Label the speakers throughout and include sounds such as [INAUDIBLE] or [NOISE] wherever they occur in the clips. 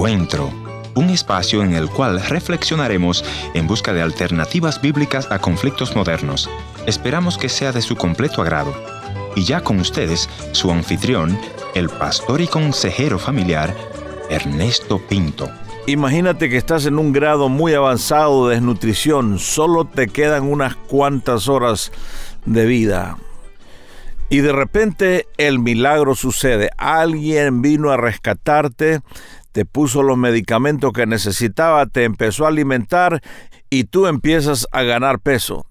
Speaker 1: Encuentro, un espacio en el cual reflexionaremos en busca de alternativas bíblicas a conflictos modernos. Esperamos que sea de su completo agrado. Y ya con ustedes, su anfitrión, el pastor y consejero familiar, Ernesto Pinto.
Speaker 2: Imagínate que estás en un grado muy avanzado de desnutrición, solo te quedan unas cuantas horas de vida. Y de repente el milagro sucede. Alguien vino a rescatarte, te puso los medicamentos que necesitaba, te empezó a alimentar y tú empiezas a ganar peso.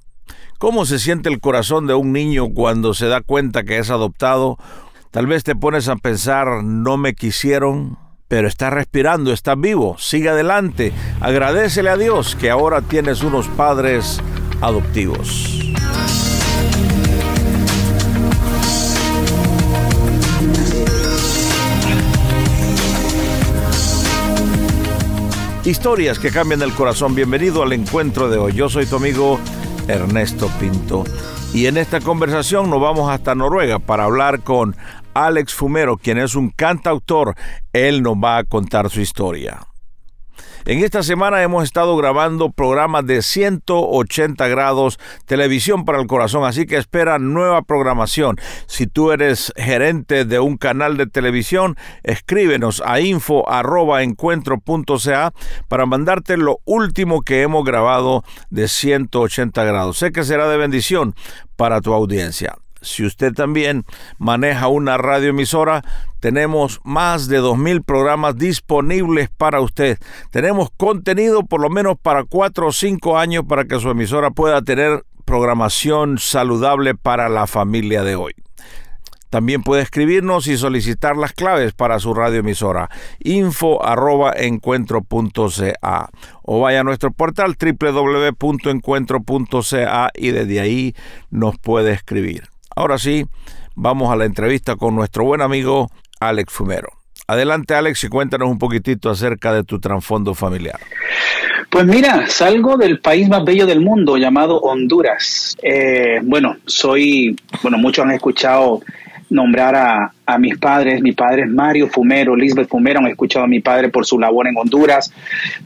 Speaker 2: ¿Cómo se siente el corazón de un niño cuando se da cuenta que es adoptado? Tal vez te pones a pensar, no me quisieron, pero estás respirando, estás vivo, sigue adelante, agradecele a Dios que ahora tienes unos padres adoptivos. Historias que cambian el corazón. Bienvenido al encuentro de hoy. Yo soy tu amigo Ernesto Pinto. Y en esta conversación nos vamos hasta Noruega para hablar con Alex Fumero, quien es un cantautor. Él nos va a contar su historia. En esta semana hemos estado grabando programas de 180 grados, televisión para el corazón, así que espera nueva programación. Si tú eres gerente de un canal de televisión, escríbenos a info@encuentro.ca para mandarte lo último que hemos grabado de 180 grados. Sé que será de bendición para tu audiencia. Si usted también maneja una radioemisora, tenemos más de 2.000 programas disponibles para usted. Tenemos contenido por lo menos para 4 o 5 años para que su emisora pueda tener programación saludable para la familia de hoy. También puede escribirnos y solicitar las claves para su radioemisora info o vaya a nuestro portal www.encuentro.ca y desde ahí nos puede escribir. Ahora sí, vamos a la entrevista con nuestro buen amigo Alex Fumero. Adelante Alex y cuéntanos un poquitito acerca de tu trasfondo familiar.
Speaker 3: Pues mira, salgo del país más bello del mundo llamado Honduras. Eh, bueno, soy, bueno, muchos han escuchado nombrar a, a, mis padres. Mi padre es Mario Fumero, Lisbeth Fumero. Han escuchado a mi padre por su labor en Honduras.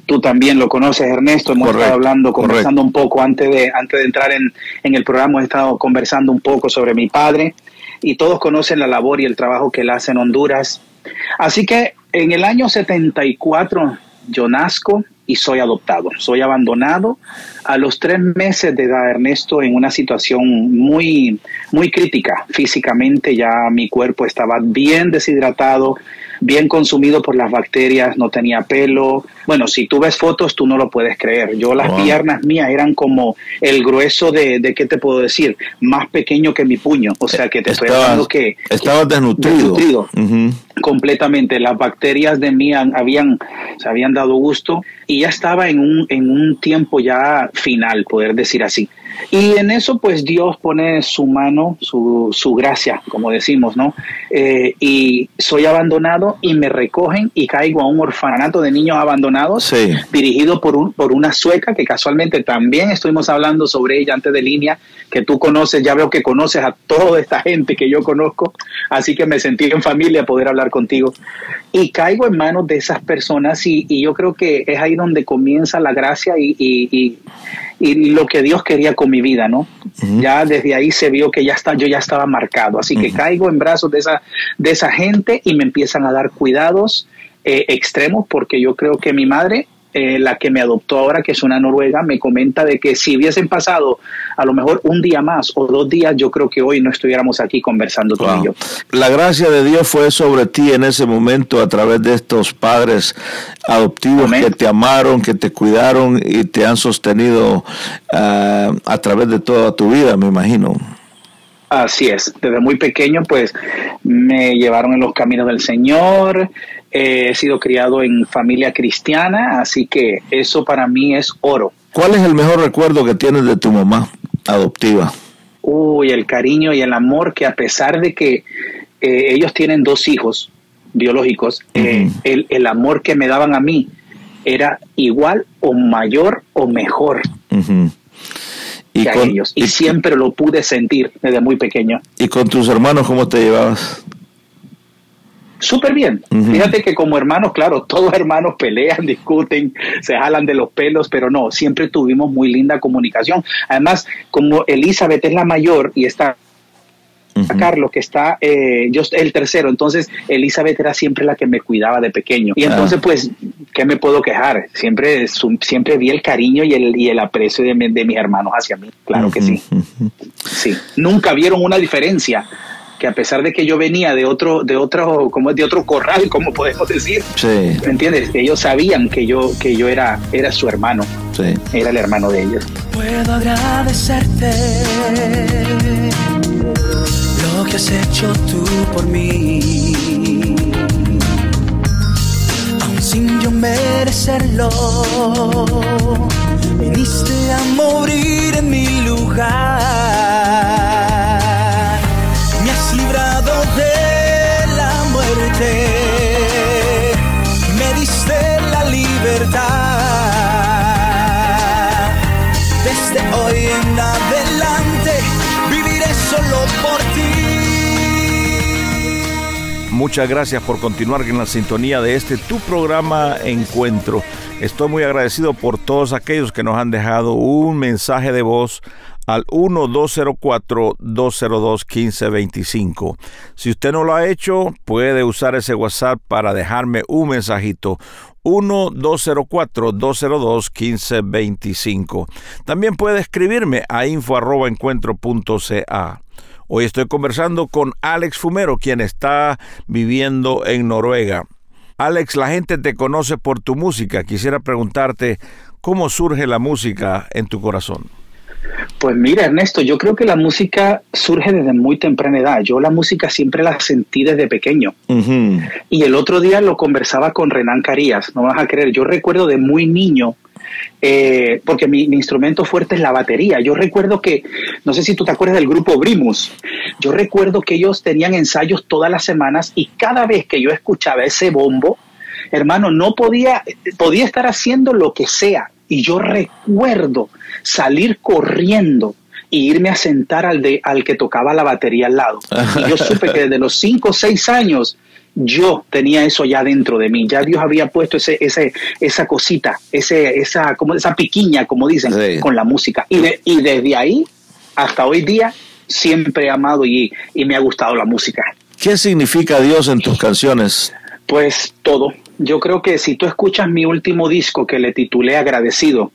Speaker 3: Tú también lo conoces, Ernesto. Hemos estado hablando, conversando un poco antes de, antes de entrar en, en el programa. He estado conversando un poco sobre mi padre y todos conocen la labor y el trabajo que él hace en Honduras. Así que en el año 74 yo nazco y soy adoptado. Soy abandonado a los tres meses de edad, Ernesto, en una situación muy, muy crítica. Físicamente ya mi cuerpo estaba bien deshidratado, bien consumido por las bacterias, no tenía pelo. Bueno, si tú ves fotos, tú no lo puedes creer. Yo las piernas mías eran como el grueso de, de, ¿qué te puedo decir? Más pequeño que mi puño. O sea, que te estoy hablando que...
Speaker 2: Estaba desnutrido.
Speaker 3: desnutrido Completamente. Las bacterias de mí habían, se habían dado gusto y ya estaba en un, en un tiempo ya final, poder decir así. Y en eso, pues Dios pone su mano, su, su gracia, como decimos, ¿no? Eh, y soy abandonado y me recogen y caigo a un orfanato de niños abandonados,
Speaker 2: Sí.
Speaker 3: dirigido por, un, por una sueca que casualmente también estuvimos hablando sobre ella antes de línea, que tú conoces, ya veo que conoces a toda esta gente que yo conozco, así que me sentí en familia poder hablar contigo. Y caigo en manos de esas personas y, y yo creo que es ahí donde comienza la gracia y, y, y, y lo que Dios quería con mi vida, ¿no? Ya desde ahí se vio que ya está, yo ya estaba marcado, así que caigo en brazos de esa, de esa gente y me empiezan a dar cuidados eh, extremos porque yo creo que mi madre, eh, la que me adoptó ahora, que es una noruega, me comenta de que si hubiesen pasado a lo mejor un día más o dos días, yo creo que hoy no estuviéramos aquí conversando tú y
Speaker 2: Wow.
Speaker 3: yo.
Speaker 2: La gracia de Dios fue sobre ti en ese momento a través de estos padres adoptivos
Speaker 3: Amén.
Speaker 2: que te amaron, que te cuidaron y te han sostenido ah, a través de toda tu vida, me imagino.
Speaker 3: Así es, desde muy pequeño pues me llevaron en los caminos del Señor, eh, he sido criado en familia cristiana, así que eso para mí es oro.
Speaker 2: ¿Cuál es el mejor recuerdo que tienes de tu mamá adoptiva?
Speaker 3: Uy, el cariño y el amor que a pesar de que eh, ellos tienen dos hijos biológicos, eh, el, el amor que me daban a mí era igual o mayor o mejor Que a ellos. Y,
Speaker 2: y-
Speaker 3: siempre lo pude sentir desde muy pequeño.
Speaker 2: y con tus hermanos cómo te llevabas?
Speaker 3: súper bien. Fíjate que como hermanos, claro, [LAUGHS] todos hermanos pelean, [LAUGHS] discuten, se jalan de los pelos, pero no, siempre tuvimos muy linda comunicación. Además, como Elizabeth es la mayor y está Carlos, que está eh, yo el tercero, entonces Elizabeth era siempre la que me cuidaba de pequeño. Y entonces, ah. pues, ¿qué me puedo quejar? Siempre, siempre vi el cariño y el, y el aprecio de, de mis hermanos hacia mí, claro que sí. Sí, nunca vieron una diferencia que a pesar de que yo venía de otro, de otro, como de otro corral, como podemos decir, sí. ¿me entiendes? Ellos sabían que yo, que yo era, era su hermano, sí. era el hermano de ellos.
Speaker 4: Puedo agradecerte que has hecho tú por mí, aun sin yo merecerlo, viniste a morir
Speaker 2: Muchas gracias por continuar en la sintonía de este tu programa Encuentro. Estoy muy agradecido por todos aquellos que nos han dejado un mensaje de voz al 1204-202-1525. Si usted no lo ha hecho, puede usar ese WhatsApp para dejarme un mensajito. 1-204-202-1525. También puede escribirme a info.encuentro.ca. Hoy estoy conversando con Alex Fumero, quien está viviendo en Noruega. Alex, la gente te conoce por tu música. Quisiera preguntarte cómo surge la música en tu corazón.
Speaker 3: Pues mira, Ernesto, yo creo que la música surge desde muy temprana edad. Yo la música siempre la sentí desde pequeño. Y el otro día lo conversaba con Renan Carías, no vas a creer. Yo recuerdo de muy niño, eh, porque mi, instrumento fuerte es la batería. Yo recuerdo que, no sé si tú te acuerdas del grupo Brimus, yo recuerdo que ellos tenían ensayos todas las semanas y cada vez que yo escuchaba ese bombo, hermano, no podía, podía estar haciendo lo que sea. Y yo recuerdo salir corriendo e irme a sentar al, de, al que tocaba la batería al lado. Y yo supe que desde los 5 o 6 años yo tenía eso ya dentro de mí. Ya Dios había puesto ese, ese, esa cosita, ese, esa, como, esa piquiña, como dicen, con la música. Y, y desde ahí hasta hoy día siempre he amado y, y me ha gustado la música.
Speaker 2: ¿Qué significa Dios en tus canciones?
Speaker 3: Pues todo, yo creo que si tú escuchas mi último disco que le titulé Agradecido,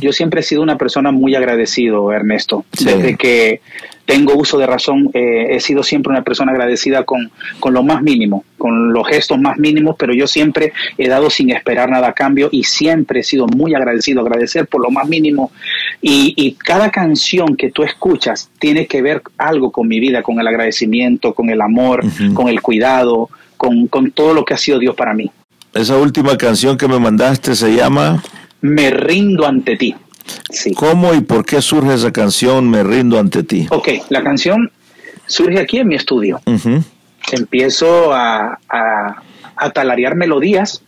Speaker 3: yo siempre he sido una persona muy agradecido, Ernesto. Desde que tengo uso de razón, eh, he sido siempre una persona agradecida con, con lo más mínimo, con los gestos más mínimos, pero yo siempre he dado sin esperar nada a cambio y siempre he sido muy agradecido, agradecer por lo más mínimo. Y, y cada canción que tú escuchas tiene que ver algo con mi vida, con el agradecimiento, con el amor, con el cuidado, con, con todo lo que ha sido Dios para mí.
Speaker 2: Esa última canción que me mandaste se llama
Speaker 3: Me rindo ante ti.
Speaker 2: ¿Cómo y por qué surge esa canción Me rindo ante ti?
Speaker 3: Ok, la canción surge aquí en mi estudio. Empiezo a, a, talarear melodías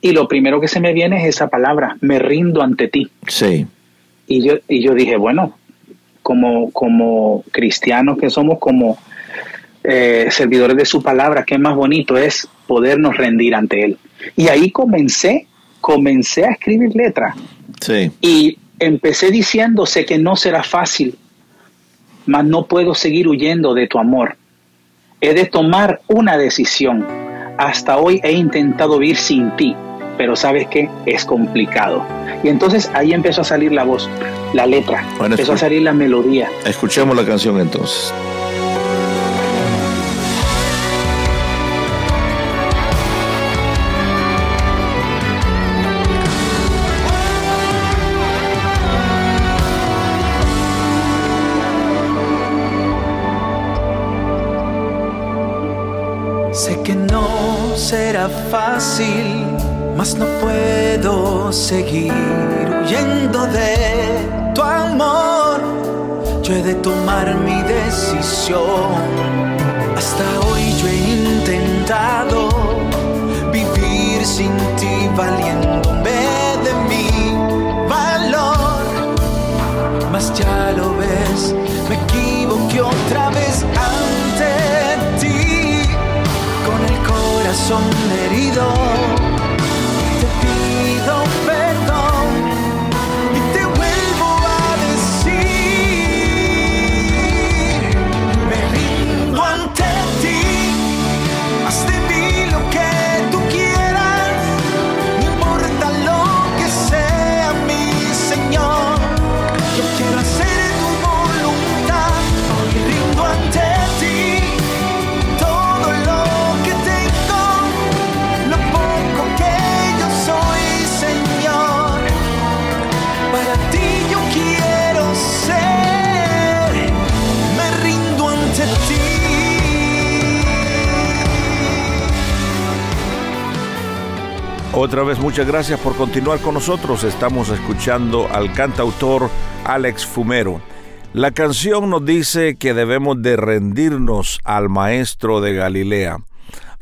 Speaker 3: y lo primero que se me viene es esa palabra, me rindo ante ti.
Speaker 2: Sí.
Speaker 3: Y yo, y yo dije, bueno, como, como cristianos que somos, como eh, servidores de su palabra, qué más bonito es podernos rendir ante Él. Y ahí comencé, comencé a escribir letras.
Speaker 2: Sí.
Speaker 3: Y empecé diciendo, sé que no será fácil, mas no puedo seguir huyendo de tu amor. He de tomar una decisión. Hasta hoy he intentado vivir sin ti, pero sabes que es complicado. Y entonces ahí empezó a salir la voz, la letra, empezó a salir la melodía.
Speaker 2: Escuchemos la canción entonces.
Speaker 4: Será fácil, mas no puedo seguir huyendo de tu amor. Yo he de tomar mi decisión. Hasta hoy yo he intentado vivir sin ti, valiéndome de mi valor. Mas ya lo ves, me equivoqué otra vez corazón herido.
Speaker 2: Otra vez muchas gracias por continuar con nosotros. Estamos escuchando al cantautor Alex Fumero. La canción nos dice que debemos de rendirnos al Maestro de Galilea,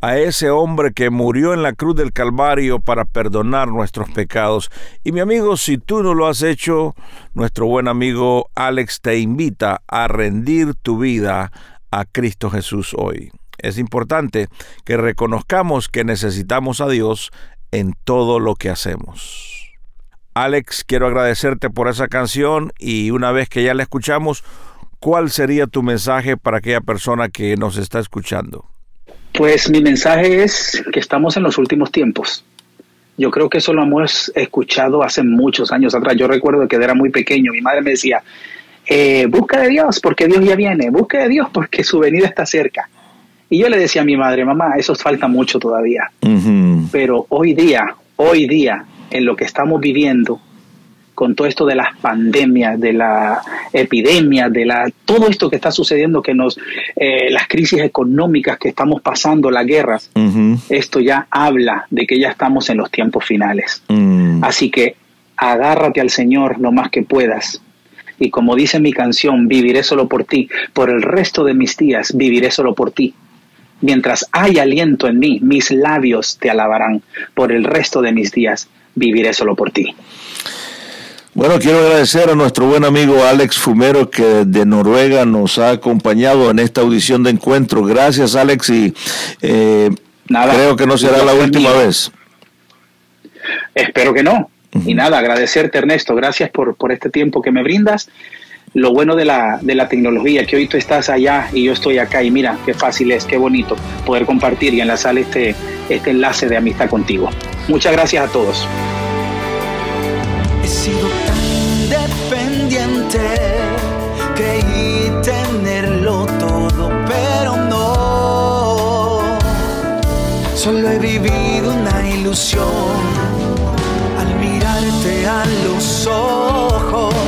Speaker 2: a ese hombre que murió en la cruz del Calvario para perdonar nuestros pecados. Y mi amigo, si tú no lo has hecho, nuestro buen amigo Alex te invita a rendir tu vida a Cristo Jesús hoy. Es importante que reconozcamos que necesitamos a Dios en todo lo que hacemos. Alex, quiero agradecerte por esa canción y una vez que ya la escuchamos, ¿cuál sería tu mensaje para aquella persona que nos está escuchando?
Speaker 3: Pues mi mensaje es que estamos en los últimos tiempos. Yo creo que eso lo hemos escuchado hace muchos años atrás. Yo recuerdo que era muy pequeño, mi madre me decía, eh, busca de Dios porque Dios ya viene, busca de Dios porque su venida está cerca. Y yo le decía a mi madre, mamá, eso falta mucho todavía. Pero hoy día, hoy día, en lo que estamos viviendo, con todo esto de las pandemias, de la epidemia, de la todo esto que está sucediendo, que nos eh, las crisis económicas que estamos pasando, las guerras, esto ya habla de que ya estamos en los tiempos finales. Mm. Así que agárrate al Señor lo más que puedas. Y como dice mi canción, viviré solo por ti. Por el resto de mis días viviré solo por ti. Mientras hay aliento en mí, mis labios te alabarán. Por el resto de mis días viviré solo por ti.
Speaker 2: Bueno, quiero agradecer a nuestro buen amigo Alex Fumero que de Noruega nos ha acompañado en esta audición de encuentro. Gracias Alex y eh, nada, creo que no será la última vez.
Speaker 3: Espero que no. Y nada, agradecerte Ernesto, gracias por, por este tiempo que me brindas lo bueno de la, de la tecnología, que hoy tú estás allá y yo estoy acá y mira qué fácil es, qué bonito poder compartir y enlazar este, este enlace de amistad contigo. Muchas gracias a todos.
Speaker 4: He sido tan dependiente, creí tenerlo todo, pero no. Solo he vivido una ilusión al mirarte a los ojos